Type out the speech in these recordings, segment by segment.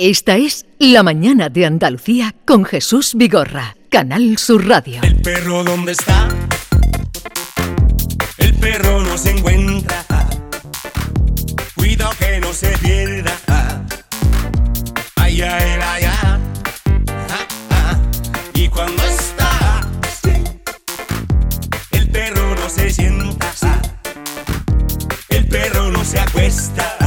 Esta es La Mañana de Andalucía con Jesús Vigorra, Canal Sur Radio. El perro dónde está? El perro no se encuentra. Cuidado que no se pierda. Ay, ay. Ah, ah. Y cuando está, el perro no se sienta. El perro no se acuesta.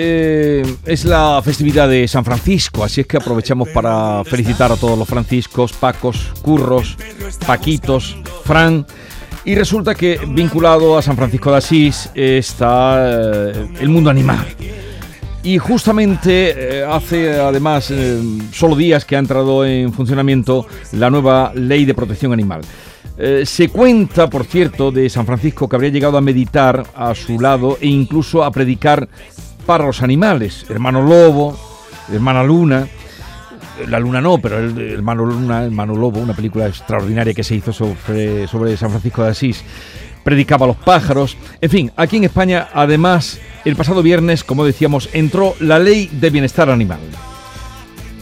Eh, es la festividad de San Francisco, así es que aprovechamos para felicitar a todos los franciscos, Pacos, Curros, Paquitos, Fran. Y resulta que vinculado a San Francisco de Asís está eh, el mundo animal. Y justamente eh, hace además solo días que ha entrado en funcionamiento la nueva ley de protección animal. Se cuenta, por cierto, de San Francisco que habría llegado a meditar a su lado e incluso a predicar para los animales. Hermano Lobo, hermana Luna. La Luna no, pero el, el hermano Luna, hermano Lobo, una película extraordinaria que se hizo sobre, sobre San Francisco de Asís predicaba a los pájaros. En fin, aquí en España, además, el pasado viernes, como decíamos, entró la ley de bienestar animal.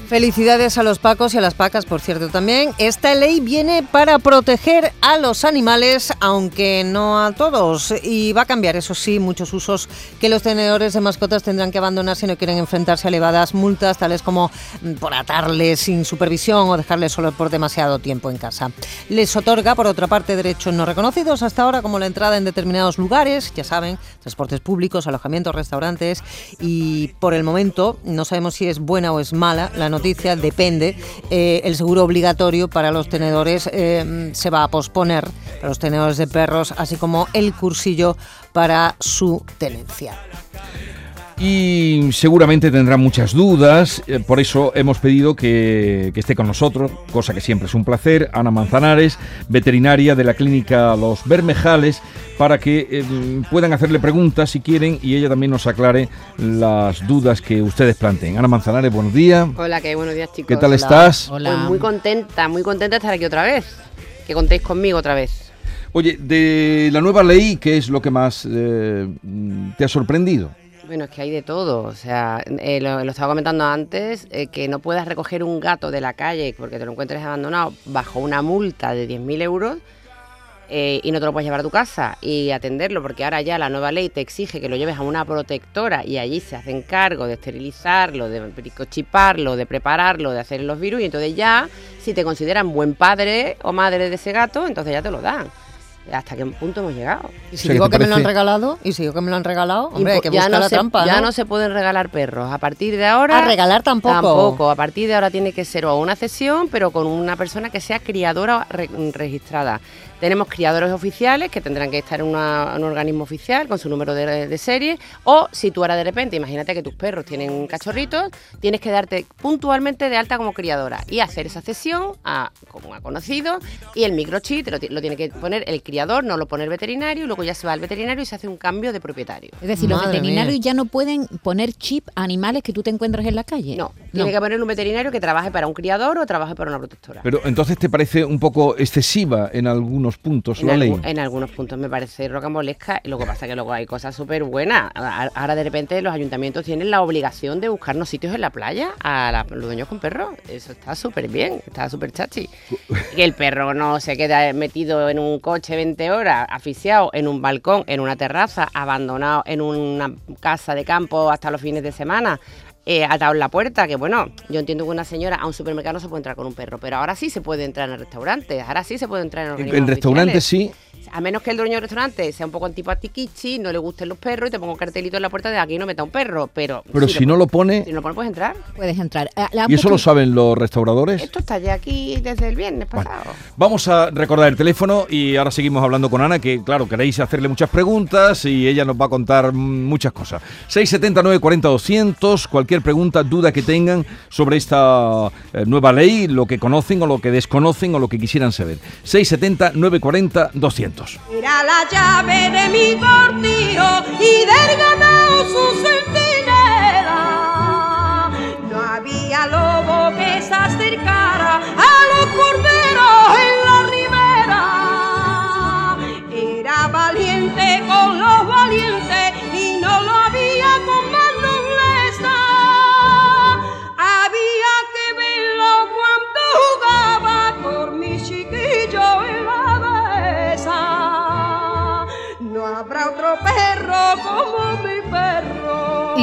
Felicidades a los pacos y a las pacas, por cierto, también. Esta ley viene para proteger a los animales, aunque no a todos. Y va a cambiar, eso sí, muchos usos que los tenedores de mascotas tendrán que abandonar si no quieren enfrentarse a elevadas multas, tales como mm, por atarles sin supervisión o dejarles solo por demasiado tiempo en casa. Les otorga, por otra parte, derechos no reconocidos hasta ahora, como la entrada en determinados lugares, ya saben, transportes públicos, alojamientos, restaurantes. Y por el momento, no sabemos si es buena o es mala la depende. Eh, el seguro obligatorio para los tenedores eh, se va a posponer, para los tenedores de perros, así como el cursillo para su tenencia. Y seguramente tendrá muchas dudas, eh, por eso hemos pedido que, que esté con nosotros, cosa que siempre es un placer, Ana Manzanares, veterinaria de la clínica Los Bermejales, para que eh, puedan hacerle preguntas si quieren y ella también nos aclare las dudas que ustedes planteen. Ana Manzanares, buenos días. Hola, qué buenos días, chicos. ¿Qué tal Hola. estás? Pues muy contenta, muy contenta de estar aquí otra vez. Que contéis conmigo otra vez. Oye, de la nueva ley, ¿qué es lo que más eh, te ha sorprendido? Bueno, es que hay de todo. O sea, eh, lo, estaba comentando antes, eh, que no puedas recoger un gato de la calle porque te lo encuentres abandonado bajo una multa de 10.000 euros eh, y no te lo puedes llevar a tu casa y atenderlo, porque ahora ya la nueva ley te exige que lo lleves a una protectora y allí se hacen cargo de esterilizarlo, de chiparlo, de prepararlo, de hacer los virus y entonces ya, si te consideran buen padre o madre de ese gato, entonces ya te lo dan. ¿Hasta qué punto hemos llegado? Y O si sea, digo ¿qué que me lo han regalado, y si digo que me lo han regalado, hombre, hay que ya buscar no la se, trampa, ya ¿no? no se pueden regalar perros. A partir de ahora. A regalar tampoco. Tampoco. A partir de ahora tiene que ser o una cesión, pero con una persona que sea criadora re- registrada. Tenemos criadores oficiales que tendrán que estar en, una- en un organismo oficial con su número de, de serie. O si tú ahora de repente, imagínate que tus perros tienen cachorritos, tienes que darte puntualmente de alta como criadora y hacer esa cesión a, como a conocido. Y el microchip te lo, ti- lo tiene que poner el criador, no lo pone el veterinario, y luego ya se va al veterinario y se hace un cambio de propietario. Es decir, los veterinarios mía. ya no pueden poner chip a animales que tú te encuentras en la calle. No, tiene que poner un veterinario que trabaje para un criador o trabaje para una protectora. Pero entonces te parece un poco excesiva en algunos puntos en, la ley. en algunos puntos me parece rocambolesca, lo que pasa es que luego hay cosas súper buenas. Ahora de repente los ayuntamientos tienen la obligación de buscarnos sitios en la playa a la- los dueños con perros. Eso está súper bien, está súper chachi. Que el perro no se queda metido en un coche 20 horas, asfixiado en un balcón, en una terraza, abandonado en una casa de campo hasta los fines de semana. Eh, atado en la puerta, que bueno, yo entiendo que una señora a un supermercado no se puede entrar con un perro, pero ahora sí se puede entrar en el restaurante, ahora sí se puede entrar en organismos En restaurantes oficiales. sí, A menos que el dueño del restaurante sea un poco antipatiquichi, no le gusten los perros y te ponga un cartelito en la puerta de aquí no meta un perro. Pero, pero si no lo pone, si no lo pone, puedes entrar. Puedes entrar. Ah, y eso lo saben los restauradores. Esto está ya aquí desde el viernes Bueno, pasado. vamos a recordar el teléfono y ahora seguimos hablando con Ana, que claro, queréis hacerle muchas preguntas y ella nos va a contar muchas cosas. 679 40 200, cualquier pregunta, duda que tengan sobre esta eh, nueva ley, lo que conocen o lo que desconocen o lo que quisieran saber. 670 940 200. Era la llave de mi cortijo y del ganado su centinela. No había acercara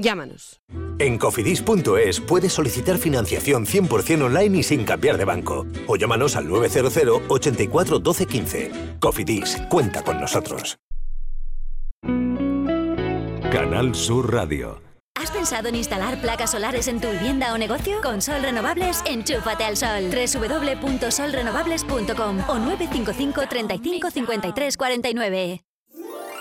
Llámanos. En cofidis.es puedes solicitar financiación 100% online y sin cambiar de banco. O llámanos al 900 84 12 15. Cofidis, cuenta con nosotros. Canal Sur Radio. ¿Has pensado en instalar placas solares en tu vivienda o negocio? Con Sol Renovables, enchúfate al sol. www.solrenovables.com o 955 35 53 49.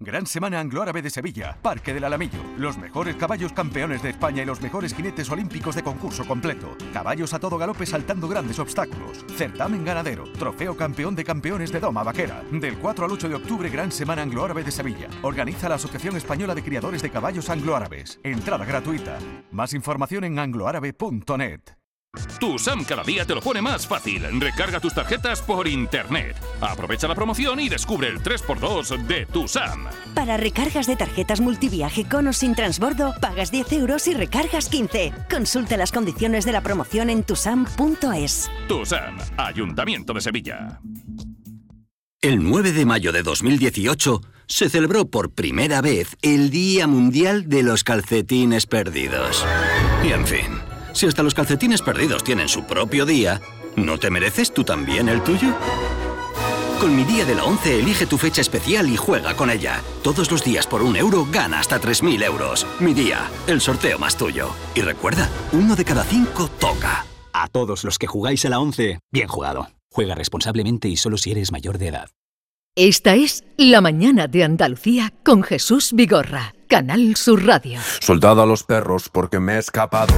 Gran Semana Anglo-Árabe de Sevilla, Parque del Alamillo. Los mejores caballos campeones de España y los mejores jinetes olímpicos de concurso completo. Caballos a todo galope saltando grandes obstáculos. Certamen ganadero. Trofeo campeón de campeones de Doma Vaquera. Del 4 al 8 de octubre, Gran Semana Anglo-Árabe de Sevilla. Organiza la Asociación Española de Criadores de Caballos Anglo-Árabes. Entrada gratuita. Más información en angloárabe.net. Tu SAM cada día te lo pone más fácil. Recarga tus tarjetas por internet. Aprovecha la promoción y descubre el 3x2 de tu SAM. Para recargas de tarjetas multiviaje con o sin transbordo, pagas 10 euros y recargas 15. Consulta las condiciones de la promoción en tusam.es. Tu SAM, Ayuntamiento de Sevilla. El 9 de mayo de 2018 se celebró por primera vez el Día Mundial de los Calcetines Perdidos. Y en fin, si hasta los calcetines perdidos tienen su propio día, ¿no te mereces tú también el tuyo? Con mi día de la 11 elige tu fecha especial y juega con ella. Todos los días por un euro gana hasta 3.000 euros. Mi día, el sorteo más tuyo. Y recuerda, uno de cada cinco toca. A todos los que jugáis a la 11, bien jugado. Juega responsablemente y solo si eres mayor de edad. Esta es La mañana de Andalucía con Jesús Vigorra, Canal Sur Radio. Soldado a los perros porque me he escapado.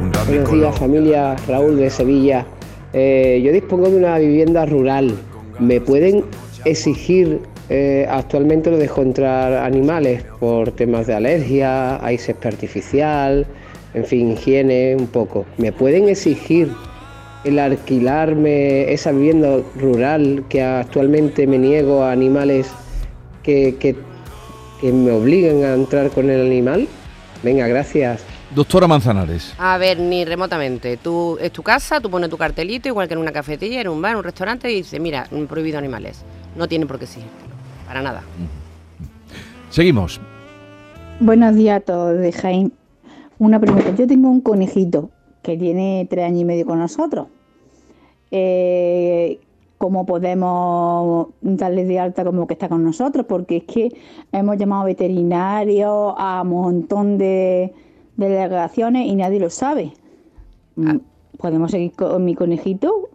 Buenos días familia, Raúl de Sevilla. Eh, yo dispongo de una vivienda rural. ¿Me pueden exigir, eh, actualmente lo dejo entrar animales por temas de alergia, hay césped artificial, en fin, higiene un poco? ¿Me pueden exigir el alquilarme esa vivienda rural que actualmente me niego a animales que, que, que me obliguen a entrar con el animal? Venga, gracias. Doctora Manzanares. A ver, ni remotamente. Tú es tu casa, tú pones tu cartelito, igual que en una cafetería, en un bar, en un restaurante, y dices, mira, prohibido animales. No tiene por qué exigírtelo. Para nada. Seguimos. Buenos días a todos de Jaén. Una pregunta. Yo tengo un conejito que tiene tres años y medio con nosotros. Eh, ¿Cómo podemos darle de alta como que está con nosotros? Porque es que hemos llamado veterinarios a un montón de delegaciones y nadie lo sabe. Mm, ¿Podemos seguir con mi conejito?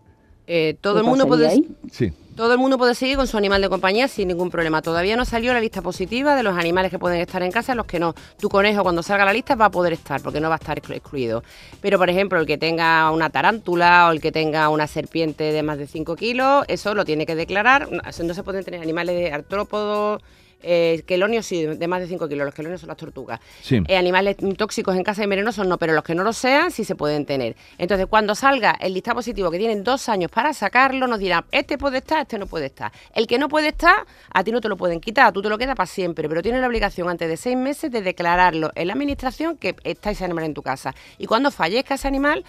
Eh, todo ¿Qué el mundo puede ahí? Sí. todo el mundo puede seguir con su animal de compañía sin ningún problema. Todavía no salió la lista positiva de los animales que pueden estar en casa, los que no. Tu conejo cuando salga la lista va a poder estar porque no va a estar exclu- excluido. Pero por ejemplo el que tenga una tarántula o el que tenga una serpiente de más de 5 kilos, eso lo tiene que declarar. No no se pueden tener animales de artrópodos Eh, quelonios sí, de más de 5 kilos. Los quelonios son las tortugas. Sí. Eh, animales tóxicos en casa y venenosos no, pero los que no lo sean sí se pueden tener. Entonces, cuando salga el listado positivo, que tienen dos años para sacarlo, nos dirán, este puede estar, este no puede estar. El que no puede estar, a ti no te lo pueden quitar, tú te lo quedas para siempre, pero tienes la obligación antes de seis meses de declararlo en la administración que está ese animal en tu casa. Y cuando fallezca ese animal,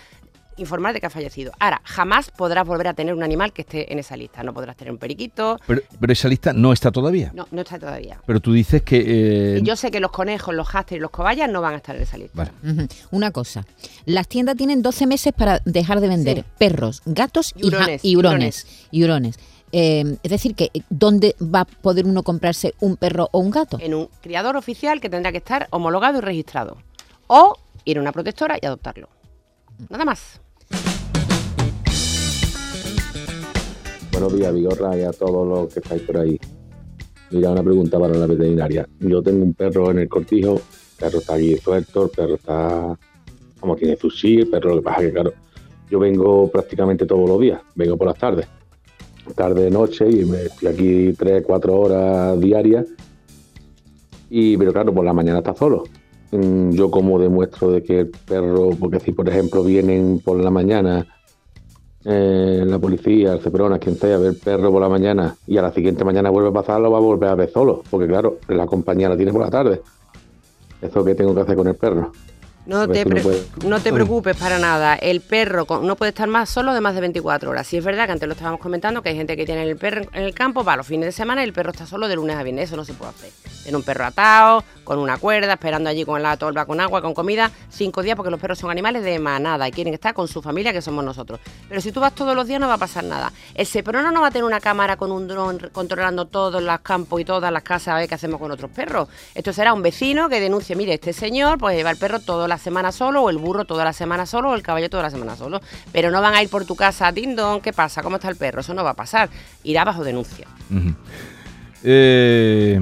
informar de que ha fallecido. Ahora, jamás podrás volver a tener un animal que esté en esa lista. No podrás tener un periquito. Pero, pero esa lista no está todavía. No, no está todavía. Pero tú dices que... eh, yo sé que los conejos, los hámsters y los cobayas no van a estar en esa lista. Una cosa, las tiendas tienen 12 meses para dejar de vender perros, gatos y, Hurones, y hurones. y hurones. Eh, es decir, que ¿dónde va a poder uno comprarse un perro o un gato? En un criador oficial que tendrá que estar homologado y registrado. O ir a una protectora y adoptarlo. Nada más. Buenos días, Vigorra, y a todos los que estáis por ahí. Mira, una pregunta para la veterinaria. Yo tengo un perro en el cortijo, el perro está aquí suelto, el perro está, como tiene su sí, el perro lo que pasa es que, claro, yo vengo prácticamente todos los días, vengo por las tardes, tarde, noche, y me estoy aquí tres, cuatro horas diarias, y pero claro, por la mañana está solo. Mm, Yo como demuestro de que el perro, porque si por ejemplo vienen por la mañana eh, la policía, el Ceprona, quien sea, ve el perro por la mañana y a la siguiente mañana vuelve a pasarlo, va a volver a ver solo, porque claro, la compañía la tiene por la tarde. Eso que tengo que hacer con el perro. No te, si no no te preocupes para nada. El perro no puede estar más solo de más de 24 horas. Sí es verdad que antes lo estábamos comentando, que hay gente que tiene el perro en el campo para los fines de semana y el perro está solo de lunes a viernes. Eso no se puede hacer. Tener un perro atado, con una cuerda, esperando allí con la tolva, con agua, con comida, cinco días, porque los perros son animales de manada y quieren estar con su familia, que somos nosotros. Pero si tú vas todos los días no va a pasar nada. El seprono no va a tener una cámara con un dron controlando todos los campos y todas las casas a ver qué hacemos con otros perros. Esto será un vecino que denuncie, mire, este señor pues lleva el perro toda la semana solo, o el burro toda la semana solo, o el caballo toda la semana solo. Pero no van a ir por tu casa, dindon, ¿qué pasa? ¿Cómo está el perro? Eso no va a pasar. Irá bajo denuncia. Eh,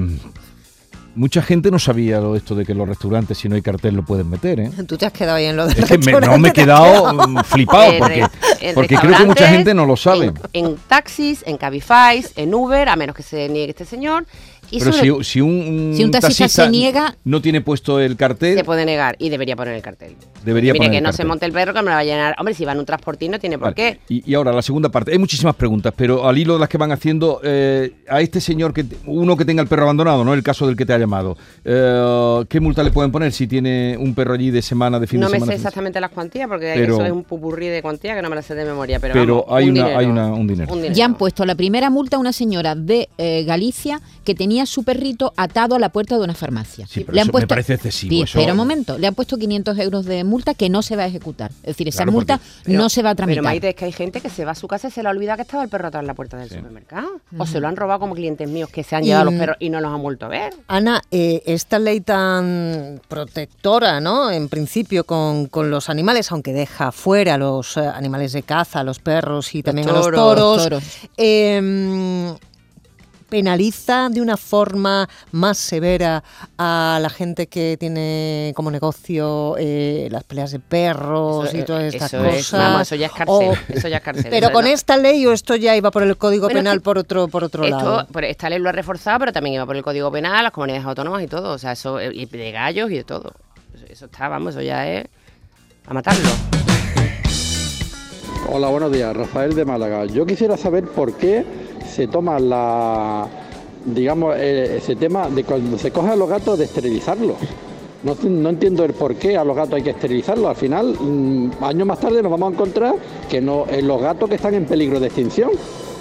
mucha gente no sabía lo de esto de que los restaurantes, si no hay cartel, lo pueden meter, ¿eh? Tú te has quedado ahí en lo de Es que me- no me he quedado mm, flipado En porque, en porque creo que mucha gente no lo sabe. En taxis, en Cabify, en Uber, a menos que se niegue este señor. Y Pero sobre- si, si un, Si un taxista se niega- no tiene puesto el cartel, se puede negar y debería poner el cartel. debería Mire, poner que el no cartel. se monte el perro que me lo va a llenar. Hombre, si va en un transportín no tiene por Vale. qué. Y, y ahora la segunda parte. Hay muchísimas preguntas, pero al hilo de las que van haciendo, eh, a este señor, que uno que tenga el perro abandonado, ¿no? El caso del que te ha llamado. eh, ¿Qué multa le pueden poner si tiene un perro allí de semana, de fin No de me semana? sé fin de exactamente las cuantías porque Pero- eso es un pupurrí de cuantías que no me las sé de memoria. Pero, Pero vamos, hay un una- dinero. hay una- un dinero. Un dinero. Ya han puesto la primera multa a una señora de eh, Galicia que tenía su perrito atado a la puerta de una farmacia. Sí, pero eso me parece excesivo, Sí, eso- Espera un momento, le han puesto 500 euros de multa que no se va a ejecutar. Es decir, esa Claro, multa porque- no se va a Pero tramitar. Maite, es que hay gente que se va a su casa y se le olvida que estaba el perro atrás en la puerta del supermercado. O se lo han robado como clientes míos que se han Y- llevado los perros y no los han vuelto a ver. Ana, eh, esta ley tan protectora, ¿no? En principio con, con los animales, aunque deja fuera a los eh, animales de caza, a los perros y también a los toros, toros, toros. em, penaliza de una forma más severa a la gente que tiene como negocio eh, las peleas de perros Eso, y todas estas eso es, cosas. vamos, eso ya es cárcel, eso ya es cárcel, Pero con no. esta ley o esto ya iba por el Código Bueno, Penal por otro por otro Esto, lado. pues, esta ley lo ha reforzado, pero también iba por el Código Penal, las comunidades autónomas y todo. O sea, eso, eh, y de gallos y de todo. Eso, eso está, vamos, eso ya es a matarlo. Hola, buenos días. Rafael de Málaga. Yo quisiera saber por qué se toma la, digamos, eh, ese tema de cuando se coge a los gatos de esterilizarlos. No, no entiendo el por qué a los gatos hay que esterilizarlos. Al final, mm, años más tarde nos vamos a encontrar que no, eh, los gatos que están en peligro de extinción.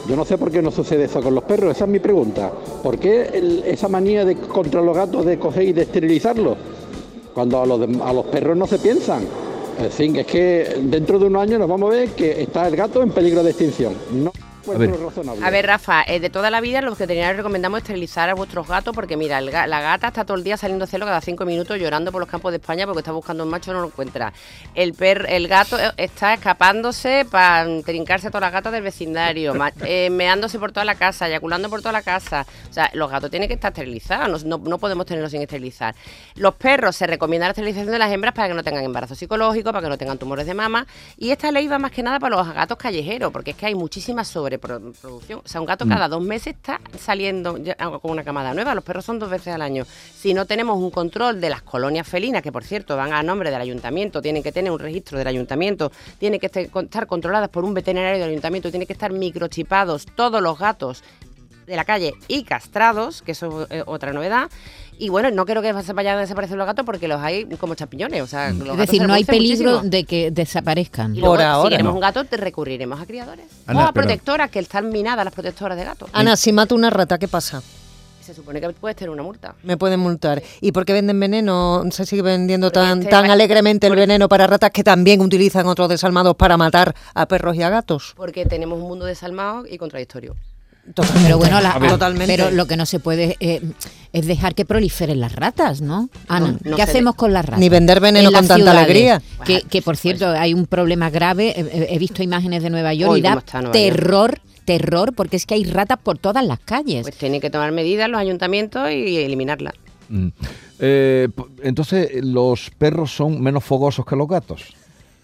Yo no sé por qué no sucede eso con los perros. Esa es mi pregunta. ¿Por qué esa manía de contra los gatos de coger y de esterilizarlos? Cuando a los, a los perros no se piensan. En fin, es que dentro de unos años nos vamos a ver que está el gato en peligro de extinción. No encuentro razonable. A ver, Rafa, eh, de toda la vida los veterinarios recomendamos esterilizar a vuestros gatos porque, mira, el ga- la gata está todo el día saliendo a celo cada cinco minutos llorando por los campos de España porque está buscando un macho y no lo encuentra. El per, el gato eh, está escapándose para trincarse a todas las gatas del vecindario, ma- eh, meándose por toda la casa, eyaculando por toda la casa. O sea, los gatos tienen que estar esterilizados, no, no- no podemos tenerlos sin esterilizar. Los perros se recomienda la esterilización de las hembras para que no tengan embarazo psicológico, para que no tengan tumores de mama. Y esta ley va más que nada para los gatos callejeros, porque es que hay muchísima sobrepeso sobreproducción. O sea, un gato Mm. cada dos meses está saliendo ya con una camada nueva. Los perros son dos veces al año. Si no tenemos un control de las colonias felinas, que por cierto van a nombre del ayuntamiento, tienen que tener un registro del ayuntamiento, tienen que estar controladas por un veterinario del ayuntamiento, tienen que estar microchipados todos los gatos de la calle y castrados, que eso es otra novedad. Y bueno, no creo que vayan a desaparecer los gatos porque los hay como champiñones. O sea, los Es decir, no hay peligro muchísimo. de que desaparezcan. Y luego, si queremos un gato, te recurriremos a criadores. Ana, o a pero- protectoras, que están minadas las protectoras de gatos. Ana, si mato una rata, ¿qué pasa? Se supone que puedes tener una multa. Me pueden multar. ¿Y por qué venden veneno? Se sigue vendiendo tan, este tan alegremente el veneno para ratas que también utilizan otros desalmados para matar a perros y a gatos. Porque tenemos un mundo desalmado y contradictorio. Pero bueno, la- A ver. Totalmente. pero lo que no se puede eh, es dejar que proliferen las ratas, ¿no? Ana, No, no ¿qué hacemos de- con las ratas? Ni vender veneno con tanta ciudades, alegría. Que, que, por cierto, hay un problema grave. He visto imágenes de Nueva York Hoy, y da York. terror, terror, porque es que hay ratas por todas las calles. Pues tienen que tomar medidas los ayuntamientos y eliminarlas. Mm. Eh, entonces, ¿los perros son menos fogosos que los gatos?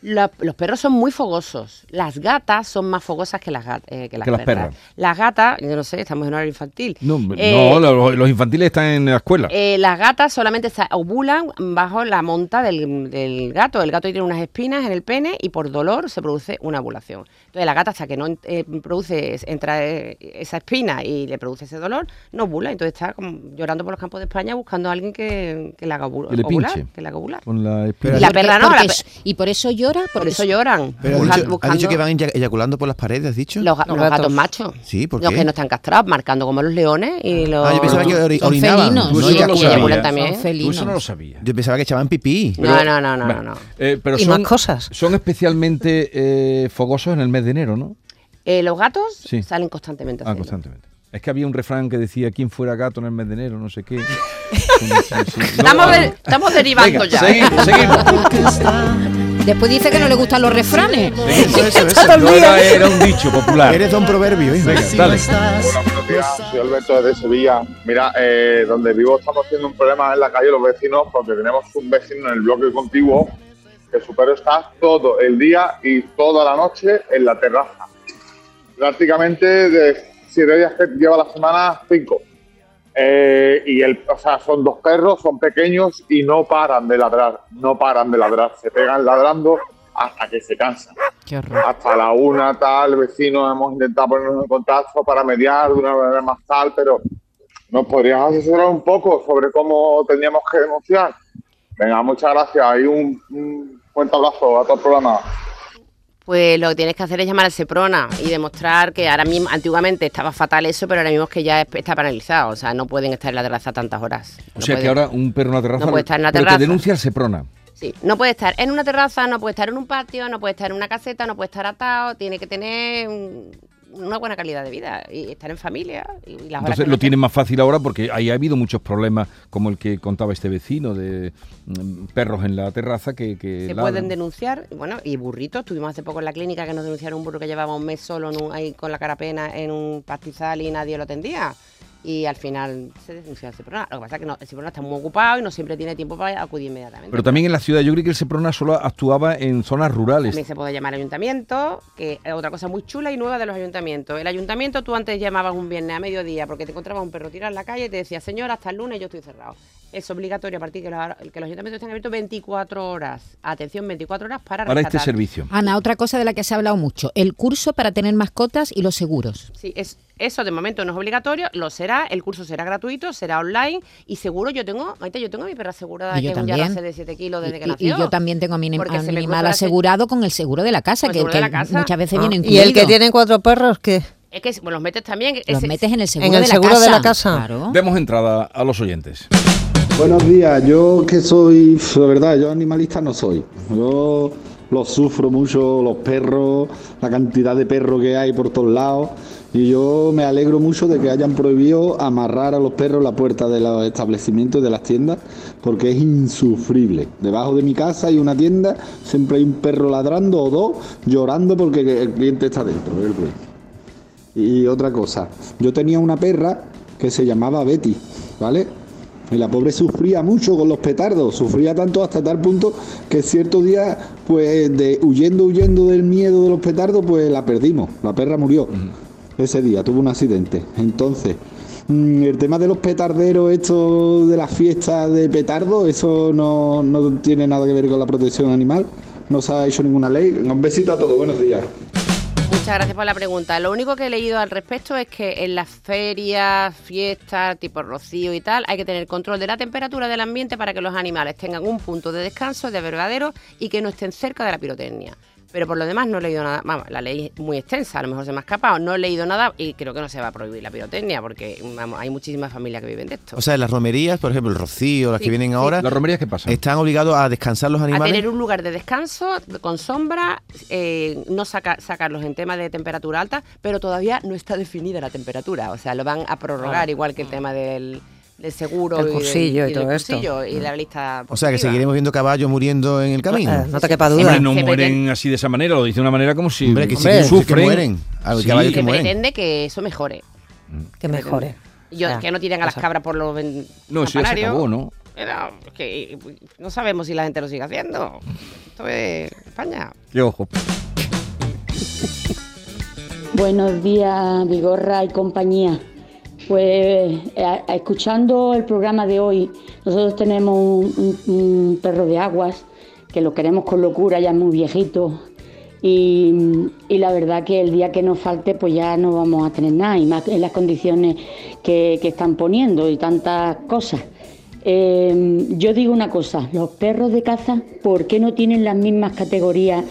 La- los perros son muy fogosos. Las gatas son más fogosas que las, gat- eh, que las Que las perras. perras. Las gatas, yo no sé, estamos en horario infantil. No, Eh, no los, los infantiles están en la escuela. Eh, las gatas solamente ovulan bajo la monta del, del gato. El gato tiene unas espinas en el pene y por dolor se produce una ovulación. Entonces la gata hasta que no eh, produce, entra eh, esa espina y le produce ese dolor, no ovula. Entonces está como llorando por los campos de España buscando a alguien que, que la haga ovu- Que le ovular. pinche. Que la haga ovular. Con la espina. Y la perra no, la es- y por eso llora. Por eso lloran. Pero ha busca- dicho, ha buscando dicho que van eya- eyaculando por las paredes, ¿has dicho? los, ga- los gatos machos. Sí, ¿por Los qué? que no están castrados, marcando como los leones y los... Ah, yo pensaba que ori- Son orinaban. felinos. no Sí, eyaculan. y eyaculan también. Tú eso no lo sabías. Yo pensaba que echaban pipí. No, no, no, no, Bueno, no. eh, pero Y son, más cosas. Son especialmente eh, fogosos en el mes de enero, ¿no? Eh, los gatos Sí. salen constantemente. Ah, constantemente. Es que había un refrán que decía quién fuera gato en el mes de enero, no sé qué. Sí, sí, sí. Estamos, No, de- estamos derivando Venga, ya. seguimos, seguimos. Después dice que no le gustan los refranes. Eso, eso, eso. No era, era un dicho popular. Eres don proverbio, hijo. Venga, dale. Buenos días, soy Alberto desde Sevilla. Mira, eh, donde vivo estamos teniendo un problema en la calle los vecinos porque tenemos un vecino en el bloque contiguo que su perro está todo el día y toda la noche en la terraza. Prácticamente de siete días que lleva la semana, cinco. Eh, y el, o sea, son dos perros, son pequeños y no paran de ladrar, no paran de ladrar, se pegan ladrando hasta que se cansan. Qué. Hasta la una tal, vecinos hemos intentado ponernos en contacto para mediar de una manera más tal, pero ¿nos podrías asesorar un poco sobre cómo teníamos que denunciar? Venga, muchas gracias y un, un fuerte abrazo a todo el programa. Pues lo que tienes que hacer es llamar al Seprona y demostrar que ahora mismo, antiguamente estaba fatal eso, pero ahora mismo es que ya es- está paralizado. O sea, no pueden estar en la terraza tantas horas. O No sea que ahora un perro en la terraza. No puede estar en la pero terraza. te denuncia el Seprona. Sí, no puede estar en una terraza, no puede estar en un patio, no puede estar en una caseta, no puede estar atado, tiene que tener un- una buena calidad de vida y estar en familia. Y, las Entonces lo tienen más fácil ahora porque ahí ha habido muchos problemas como el que contaba este vecino de mm, perros en la terraza que, que se ladran. pueden denunciar, bueno, y burritos, tuvimos hace poco en la clínica que nos denunciaron un burro que llevaba un mes solo en un- ahí con la cara pena en un pastizal y nadie lo atendía. Y al final se denunció al Seprona. Lo que pasa es que no, el Seprona está muy ocupado y no siempre tiene tiempo para acudir inmediatamente. Pero también en la ciudad, yo creo que el Seprona solo actuaba en zonas rurales. También se puede llamar ayuntamiento, que es otra cosa muy chula y nueva de los ayuntamientos. El ayuntamiento tú antes llamabas un viernes a mediodía porque te encontrabas un perro tirado en la calle y te decía, señor, hasta el lunes yo estoy cerrado. Es obligatorio a partir de que los, que los ayuntamientos estén abiertos 24 horas. Atención, 24 horas para Para este servicio. Ana, otra cosa de la que se ha hablado mucho, el curso para tener mascotas y los seguros. Sí, es, eso de momento no es obligatorio, lo será, el curso será gratuito, será online y seguro yo tengo, Maite, yo tengo a mi perra asegurada Y yo que es un también. de 7 kilos desde que Y, y nació. yo también tengo a mi, a mi animal asegurado con el seguro de la casa, que, seguro de que la casa. muchas veces Ah. viene ¿Y el que incluido. tiene cuatro perros qué? Es que bueno, los metes también. Los ese- metes en el seguro, En el de, seguro la de casa. la casa. Claro. Demos entrada a los oyentes. Buenos días, yo que soy, de verdad, yo animalista no soy. Yo los sufro mucho, los perros, la cantidad de perros que hay por todos lados. Y yo me alegro mucho de que hayan prohibido amarrar a los perros la puerta de los establecimientos y de las tiendas, porque es insufrible. Debajo de mi casa hay una tienda, siempre hay un perro ladrando o dos llorando porque el cliente está dentro. Y otra cosa, yo tenía una perra que se llamaba Betty, ¿vale? Y la pobre sufría mucho con los petardos, sufría tanto hasta tal punto que cierto día, pues de huyendo, huyendo del miedo de los petardos, pues la perdimos, la perra murió. ese día, tuvo un accidente. Entonces, mm, el tema de los petarderos, esto de las fiestas de petardo, eso no, no tiene nada que ver con la protección animal. No se ha hecho ninguna ley. Un besito a todos, buenos días. Muchas gracias por la pregunta. Lo único que he leído al respecto es que en las ferias, fiestas, tipo rocío y tal, hay que tener control de la temperatura del ambiente para que los animales tengan un punto de descanso, de verdadero y que no estén cerca de la pirotecnia. Pero por lo demás no he leído nada. Vamos, la ley es muy extensa, a lo mejor se me ha escapado. No he leído nada y creo que no se va a prohibir la pirotecnia porque vamos, hay muchísimas familias que viven de esto. O sea, en las romerías, por ejemplo, el rocío, las Sí, que vienen sí. ahora. ¿Las romerías qué pasa? Están obligados a descansar los a animales. tener un lugar de descanso con sombra, eh, no saca- sacarlos en tema de temperatura alta, pero todavía no está definida la temperatura. O sea, lo van a prorrogar, Ah. igual que el tema del, del seguro El y cursillo y del todo esto. cursillo y la lista. O sea, que seguiremos viendo caballos muriendo en el camino. Eh, no te quepa duda. Hombre, no Se mueren así de esa manera, lo dice de una manera como si Hombre, que sí, hombre, que sí que mueren. Hay caballos Se pretende que eso mejore. Que mejore. Yo, sea, que no tiren a las cabras por los No, eso ya se acabó, ¿no? Es que no sabemos si la gente lo sigue haciendo. Esto es España. Qué ojo. Buenos días, Vigorra y compañía. Pues eh, escuchando el programa de hoy, nosotros tenemos un, perro de aguas que lo queremos con locura, ya es muy viejito. Y, la verdad que el día que nos falte, pues ya no vamos a tener nada, y más en las condiciones que, están poniendo y tantas cosas. Eh, yo digo una cosa, los perros de caza, ¿por qué no tienen las mismas categorías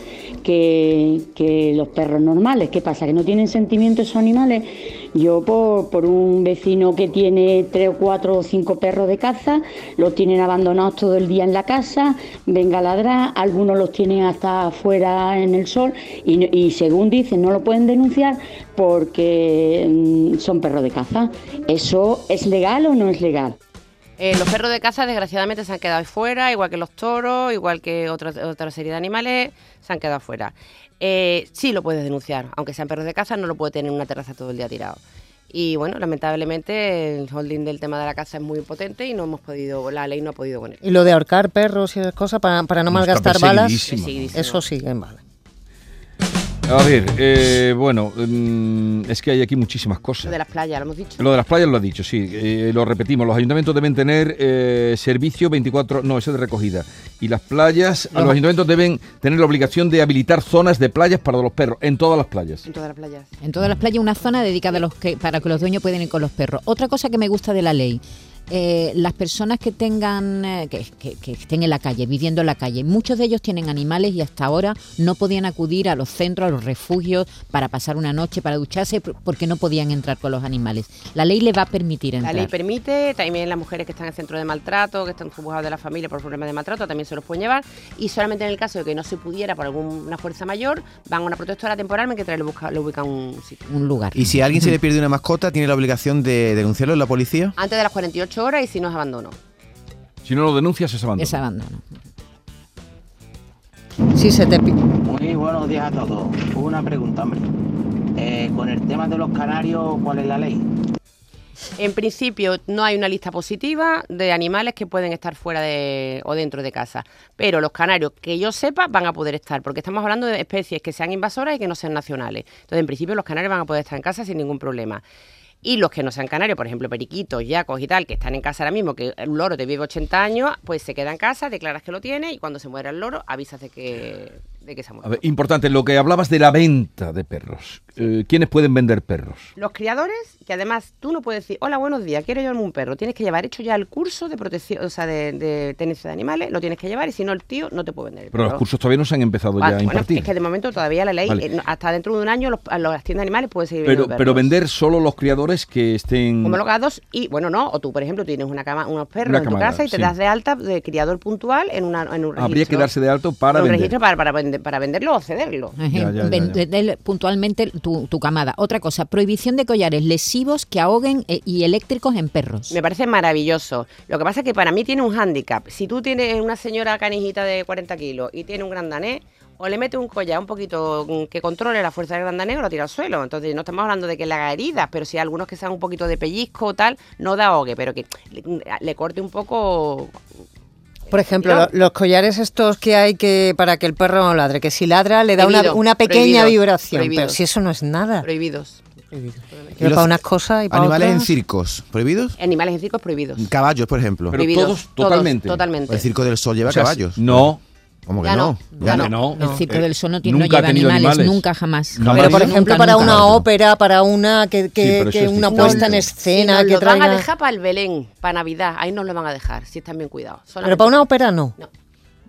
que, que los perros normales? ¿Qué pasa? ¿Que no tienen sentimientos esos animales? Yo por, por un vecino que tiene tres o cuatro o cinco perros de caza, los tienen abandonados todo el día en la casa, venga a ladrar, algunos los tienen hasta afuera en el sol y, y según dicen no lo pueden denunciar porque mm, son perros de caza. ¿Eso es legal o no es legal? Eh, los perros de caza, desgraciadamente, se han quedado fuera, igual que los toros, igual que otras- otra serie de animales, se han quedado fuera. Eh, sí lo puedes denunciar, aunque sean perros de caza, no lo puede tener en una terraza todo el día tirado. Y bueno, lamentablemente el holding del tema de la caza es muy potente y no hemos podido, la ley no ha podido con él. Y lo de ahorcar perros y esas cosas para, para no Está malgastar balas, eso sí, en vale. A ver, eh, bueno, mm, es que hay aquí muchísimas Lo cosas. de las playas, lo hemos dicho. Lo de las playas lo ha dicho, sí, eh, lo repetimos. Los ayuntamientos deben tener eh, servicio 24, no, ese de recogida. Y las playas, los ayuntamientos deben tener la obligación de habilitar zonas de playas para los perros, en todas las playas. En todas las playas. En todas las playas una zona dedicada a los que, para que los dueños puedan ir con los perros. Otra cosa que me gusta de la ley, eh, las personas que tengan eh, que, que- que estén en la calle, viviendo en la calle, muchos de ellos tienen animales y hasta ahora no podían acudir a los centros, a los refugios para pasar una noche, para ducharse, por- porque no podían entrar con los animales. La ley le va a permitir La entrar. ley permite, también las mujeres que están en centro de maltrato, que están juzgados de la familia por problemas de maltrato, también se los pueden llevar. Y solamente en el caso de que no se pudiera por alguna fuerza mayor, van a una protectora temporal mientras le, busca, le ubican un sitio. un lugar. Y si a alguien se le pierde una mascota, ¿tiene la obligación de denunciarlo en la policía? Antes de las 48 horas y si no es abandono. Si no lo denuncias, es abandono. Es abandono. Si se te Muy buenos días a todos. Una pregunta, hombre. Eh, con el tema de los canarios, ¿cuál es la ley? En principio no hay una lista positiva de animales que pueden estar fuera de o dentro de casa, pero los canarios que yo sepa van a poder estar, porque estamos hablando de especies que sean invasoras y que no sean nacionales. Entonces, en principio los canarios van a poder estar en casa sin ningún problema. Y los que no sean canarios, por ejemplo, periquitos, yacos y tal, que están en casa ahora mismo, que un loro te vive 80 años, pues se queda en casa, declaras que lo tiene y cuando se muera el loro avisas de que, de que se ha muerto. A ver, importante, lo que hablabas de la venta de perros. Eh, ¿Quiénes pueden vender perros? Los criadores, que además tú no puedes decir, hola, buenos días, quiero llevarme un perro. Tienes que llevar hecho ya el curso de protección, o sea, de, de tenencia de animales, lo tienes que llevar y si no, el tío no te puede vender el Pero los cursos todavía no se han empezado ya a bueno, impartir. es que de momento todavía la ley, Vale. eh, hasta dentro de un año, los, las tiendas de animales pueden seguir Pero, pero vender solo los criadores que estén... homologados y bueno no o tú por ejemplo tienes una cama unos perros Una en tu camada, casa y te das de alta de criador puntual en, una, en un registro Habría que darse de alto para un vender. registro para, para, vender- para venderlo o cederlo Ya, ya, ya, ven- ya. vender puntualmente tu, tu camada. Otra cosa, prohibición de collares lesivos que ahoguen eh, y eléctricos en perros. Me parece maravilloso. Lo que pasa es que para mí tiene un hándicap. Si tú tienes una señora canijita de 40 kilos y tiene un gran danés, o le mete un collar un poquito mm, que controle la fuerza del gran danés o lo tira al suelo. Entonces no estamos hablando de que le haga heridas, pero si hay algunos que sean un poquito de pellizco o tal, no da ahogue, pero que le, le corte un poco... Por ejemplo, No. los collares estos que hay que para que el perro no ladre, que si ladra le da una, pequeña vibración, prohibido. pero si eso no es nada. Prohibidos. ¿Y los para unas cosas y para ¿Animales en circos prohibidos? Animales en circos prohibidos. Caballos, por ejemplo. Pero Prohibidos, todos, totalmente. totalmente. El Circo del Sol lleva O sea, caballos. No. ¿Cómo que Ya no? no, Ya ya no. no. El Circo Eh, del Sol no, tiene, no nunca ha lleva animales, animales. nunca jamás. Jamás. Pero por Nunca, ejemplo, para nunca. una ópera, para una que, que, Sí, pero que es una puesta en Si escena nos que lo van a traiga. dejar para el Belén, para Navidad, ahí nos lo van a dejar, si están bien cuidados. Pero Solamente- para una ópera no.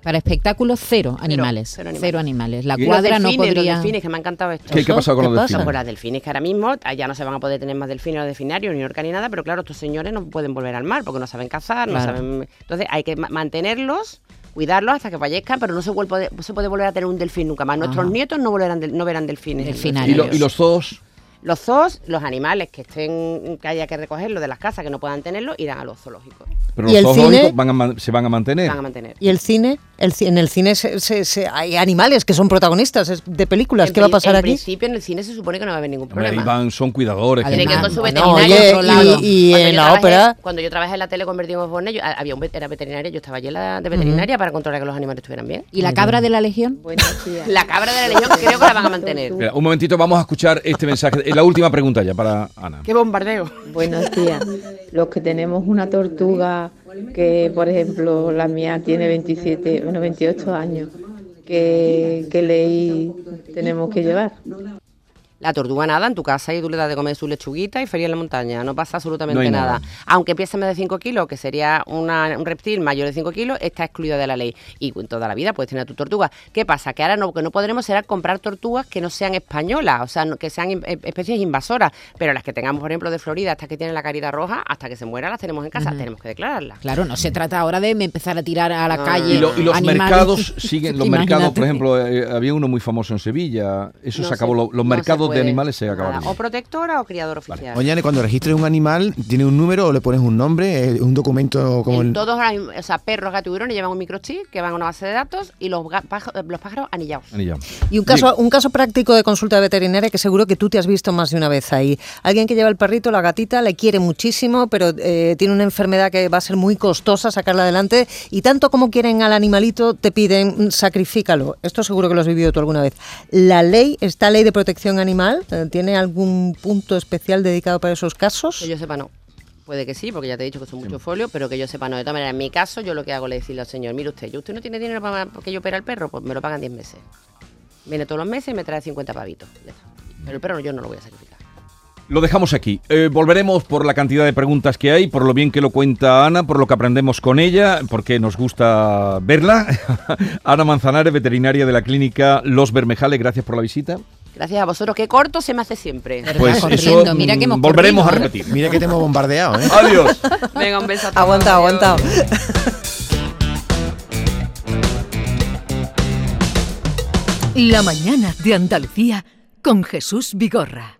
Para espectáculos, cero animales. cero Cero animales. animales. La cuadra los no delfines, podría. Los delfines, que me ha encantado esto. ¿Qué, qué ha pasado con ¿Qué los pasa? delfines? Pues las delfines que ahora mismo ah, ya no se van a poder tener más delfines o delfinarios, ni orca ni nada, pero claro, estos señores no pueden volver al mar porque no saben cazar, no Claro. saben... Entonces hay que ma- mantenerlos, cuidarlos hasta que fallezcan, pero no se, vuelve, no se puede volver a tener un delfín nunca más. Nuestros Ajá. nietos no, volverán del- no verán delfines. Delfinarios. ¿Y, lo- y los zoos? Los zoos, los animales que estén que haya que recogerlos de las casas, que no puedan tenerlos, irán a los zoológicos. Pero ¿Y los el zoológicos cine? van a se van a mantener. Van a mantener. ¿Y el cine? El, en el cine se- se- se- hay animales que son protagonistas de películas. En ¿Qué va a pasar en aquí? principio en el cine se supone que no va a haber ningún problema. van, son cuidadores. Tiene que con su veterinario oye, otro lado. y- y Cuando en yo la trabajé- ópera- Cuando yo trabajé en la tele convertido en Osborne, yo- había un era veterinaria, yo estaba allí en la de veterinaria para controlar que los animales estuvieran bien. ¿Y la cabra de la legión? La cabra de la legión creo que la van a mantener. Mira, un momentito, vamos a escuchar este mensaje. Eh, La última pregunta ya para Ana. ¡Qué bombardeo! Buenos días. Los que tenemos una tortuga que, por ejemplo, la mía tiene 27, bueno, 28 años, ¿qué, qué ley tenemos que llevar? La tortuga nada en tu casa y tú le das de comer su lechuguita y feria en la montaña. No pasa absolutamente No nada. nada. Aunque pese más de 5 kilos, que sería una- un reptil mayor de 5 kilos, está excluido de la ley. Y toda la vida puedes tener tu tortuga. ¿Qué pasa? Que ahora no, que no podremos será comprar tortugas que no sean españolas, o sea, no- que sean in- eh, especies invasoras. Pero las que tengamos, por ejemplo, de Florida, hasta que tienen la carita roja, hasta que se muera, las tenemos en casa. Tenemos que declararlas. Claro, no se trata ahora de empezar a tirar a la No, calle. Y, lo- y los animales. mercados siguen, los mercados, por ejemplo, eh, había uno muy famoso en Sevilla, eso No se acabó, los no de animales se. Nada, O protectora o criador oficial. Oye, Ana, cuando registres un animal, ¿tiene un número o le pones un nombre? ¿Un documento como En el...? todos, o sea, perros, gatos y tiburones llevan un microchip que van a una base de datos y los, pájaros anillados. Anillado. Y un caso, un caso práctico de consulta veterinaria que seguro que tú te has visto más de una vez ahí. Alguien que lleva el perrito, la gatita, le quiere muchísimo, pero eh, tiene una enfermedad que va a ser muy costosa sacarla adelante y tanto como quieren al animalito te piden "Mm, sacrifícalo. Esto seguro que lo has vivido tú alguna vez. ¿La ley, esta ley de protección animal, eh, tiene algún punto especial dedicado para esos casos? Que yo sepa, no. Puede que sí, porque ya te he dicho que son muchos folios, pero que yo sepa, no. De todas maneras, en mi caso, yo lo que hago es decirle al señor, mire usted, ¿y usted no tiene dinero para que yo opere al perro? Pues me lo pagan 10 meses. Viene todos los meses y me trae 50 pavitos. Pero el perro yo no lo voy a sacrificar. Lo dejamos aquí. Eh, volveremos por la cantidad de preguntas que hay, por lo bien que lo cuenta Ana, por lo que aprendemos con ella, porque nos gusta verla. Ana Manzanares, veterinaria de la clínica Los Bermejales, gracias por la visita. Gracias a vosotros. Qué corto se me hace siempre. Pues eso mm, volveremos a repetir. Mira que te hemos bombardeado, ¿eh? Adiós. Venga, un beso a todos. Aguanta, aguanta. La mañana de Andalucía con Jesús Vigorra.